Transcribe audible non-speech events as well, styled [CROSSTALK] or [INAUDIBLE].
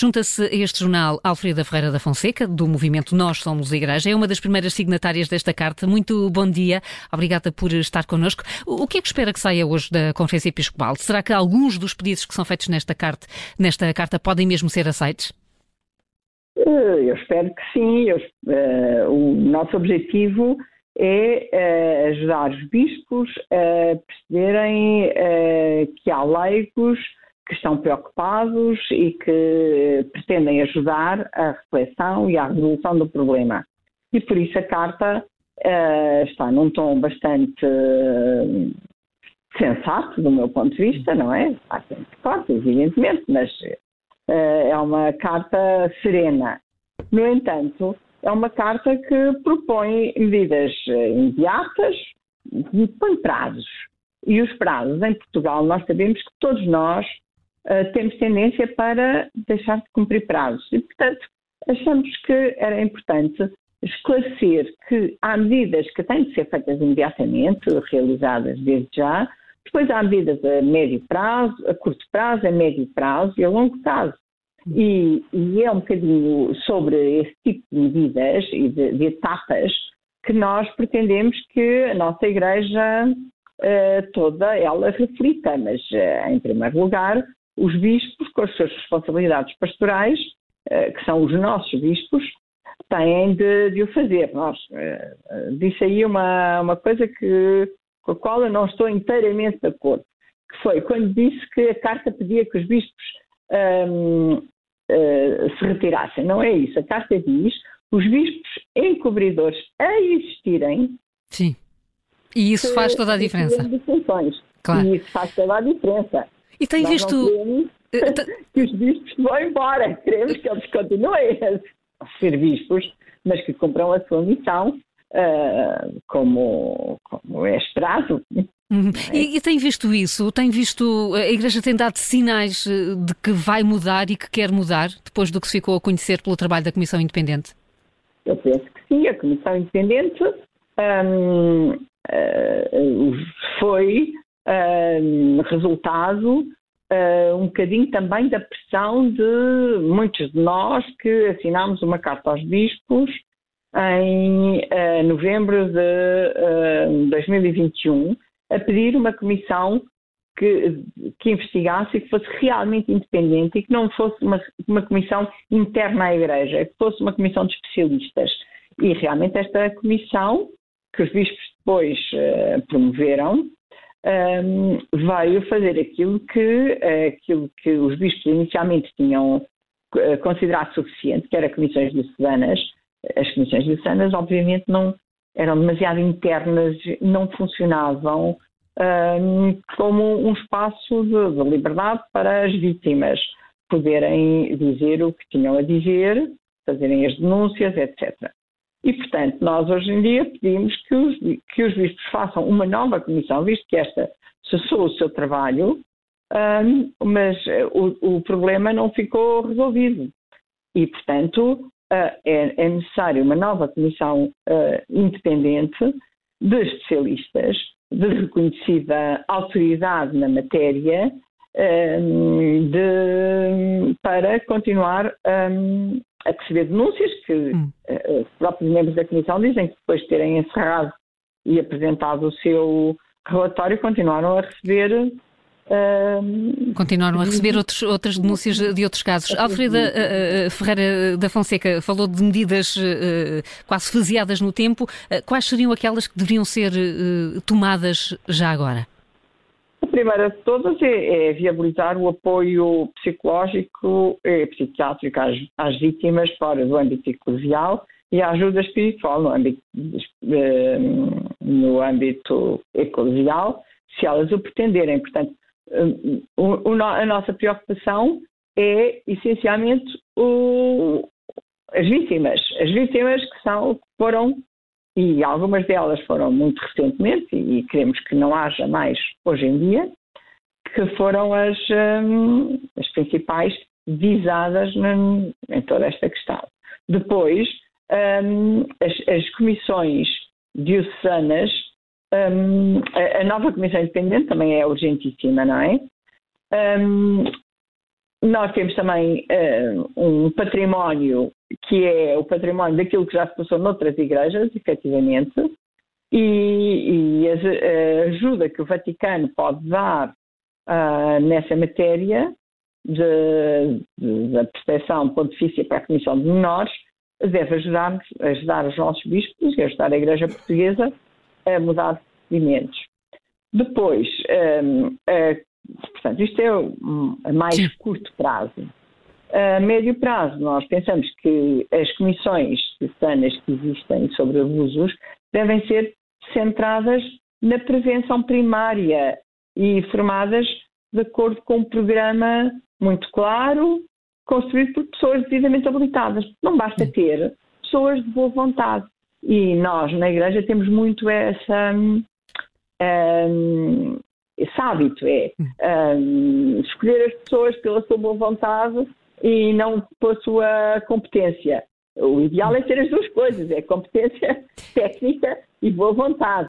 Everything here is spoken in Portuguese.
Junta-se a este jornal Alfreda Ferreira da Fonseca, do movimento Nós Somos Igreja. É uma das primeiras signatárias desta carta. Muito bom dia. Obrigada por estar connosco. O que é que espera que saia hoje da Conferência Episcopal? Será que alguns dos pedidos que são feitos nesta carta, nesta carta podem mesmo ser aceitos? Eh, eu espero que sim. Eu, uh, o nosso objetivo é uh, ajudar os bispos a perceberem uh, que há leigos que estão preocupados e que pretendem ajudar a reflexão e a resolução do problema. E por isso a carta uh, está num tom bastante uh, sensato, do meu ponto de vista, não é? Há sempre forte, evidentemente, mas uh, é uma carta serena. No entanto, é uma carta que propõe medidas imediatas e põe prazos. E os prazos em Portugal, nós sabemos que todos nós uh, temos tendência para deixar de cumprir prazos. E, portanto, achamos que era importante esclarecer que há medidas que têm de ser feitas imediatamente, realizadas desde já, depois há medidas a médio prazo, a curto prazo, a médio prazo e a longo prazo. E, e é um bocadinho sobre esse tipo de medidas e de, de etapas que nós pretendemos que a nossa Igreja uh, toda ela reflita, mas uh, em primeiro lugar os bispos, com as suas responsabilidades pastorais, eh, que são os nossos bispos, têm de, de o fazer. Nós, eh, disse aí uma, uma coisa que, com a qual eu não estou inteiramente de acordo, que foi quando disse que a carta pedia que os bispos um, uh, eh, se retirassem. Não é isso. A carta diz os bispos encobridores a existirem. Sim. E isso faz toda a diferença. Claro. E isso faz toda a diferença. E tem Nós visto. Eh, [LAUGHS] que os bispos vão embora. Queremos que eles continuem a ser bispos, mas que cumpram a sua missão uh, como, como é esperado. Uhum. [LAUGHS] E, e, tem visto isso? Tem visto. A Igreja tem dado sinais eh, de que vai mudar e que quer mudar depois do que se ficou a conhecer pelo trabalho da Comissão Independente? Eu penso que sim. A Comissão Independente um, uh, foi resultado uh, um bocadinho também da pressão de muitos de nós que assinámos uma carta aos bispos em uh, novembro de 2021 a pedir uma comissão que, que, investigasse e que fosse realmente independente e que não fosse uma, uma comissão interna à Igreja, que fosse uma comissão de especialistas. E realmente esta comissão, que os bispos depois uh, promoveram, um, veio fazer aquilo que, aquilo que os bispos inicialmente tinham eh, considerado suficiente, que era comissões diocesanas. As comissões diocesanas, obviamente, não eram demasiado internas, não funcionavam um, como um espaço de, de liberdade para as vítimas poderem dizer o que tinham a dizer, fazerem as denúncias, etc. E, portanto, nós hoje em dia pedimos que os, que os bispos façam uma nova comissão, visto que esta cessou o seu trabalho, um, mas eh, o, o, problema não ficou resolvido. E, portanto, uh, é, é necessário uma nova comissão uh, independente de especialistas, de reconhecida autoridade na matéria, um, de, para continuar um, a receber denúncias que hum. uh, os próprios membros da Comissão dizem que depois de terem encerrado e apresentado o seu relatório continuaram a receber Uh, Continuaram a receber outros, outras denúncias de outros casos. Alfreda uh, Ferreira da Fonseca falou de medidas uh, quase faseadas no tempo. quais seriam aquelas que deveriam ser tomadas já agora? Primeira de todas é, é viabilizar o apoio psicológico e psiquiátrico às, às, vítimas fora do âmbito eclesial e a ajuda espiritual no âmbito, eh, no âmbito eclesial, se elas o pretenderem. Portanto, eh, a nossa preocupação é essencialmente o, as vítimas, as vítimas que são que foram e algumas delas foram muito recentemente, e queremos que não haja mais hoje em dia, que foram as, um, as principais visadas em toda esta questão. Depois, um, as, as, comissões diocesanas, um, a, a, nova comissão independente também é urgentíssima, não é? Nós temos também uh, um património que é o património daquilo que já se passou noutras igrejas, efetivamente, e, e a, ajuda que o Vaticano pode dar uh, nessa matéria da proteção pontifícia para a Comissão de Menores deve ajudar-nos, ajudar os nossos bispos e ajudar a Igreja Portuguesa a mudar procedimentos. Depois, um, uh, portanto, isto é a mais Sim. curto prazo. A médio prazo, nós pensamos que as comissões sanas que existem sobre abusos devem ser centradas na prevenção primária e formadas de acordo com um programa muito claro, construído por pessoas devidamente habilitadas. Não basta ter pessoas de boa vontade. E nós, na Igreja, temos muito essa, um, esse hábito, é um, escolher as pessoas pela sua boa vontade e não pela sua competência. O ideal é ter as duas coisas, é competência [LAUGHS] técnica e boa vontade.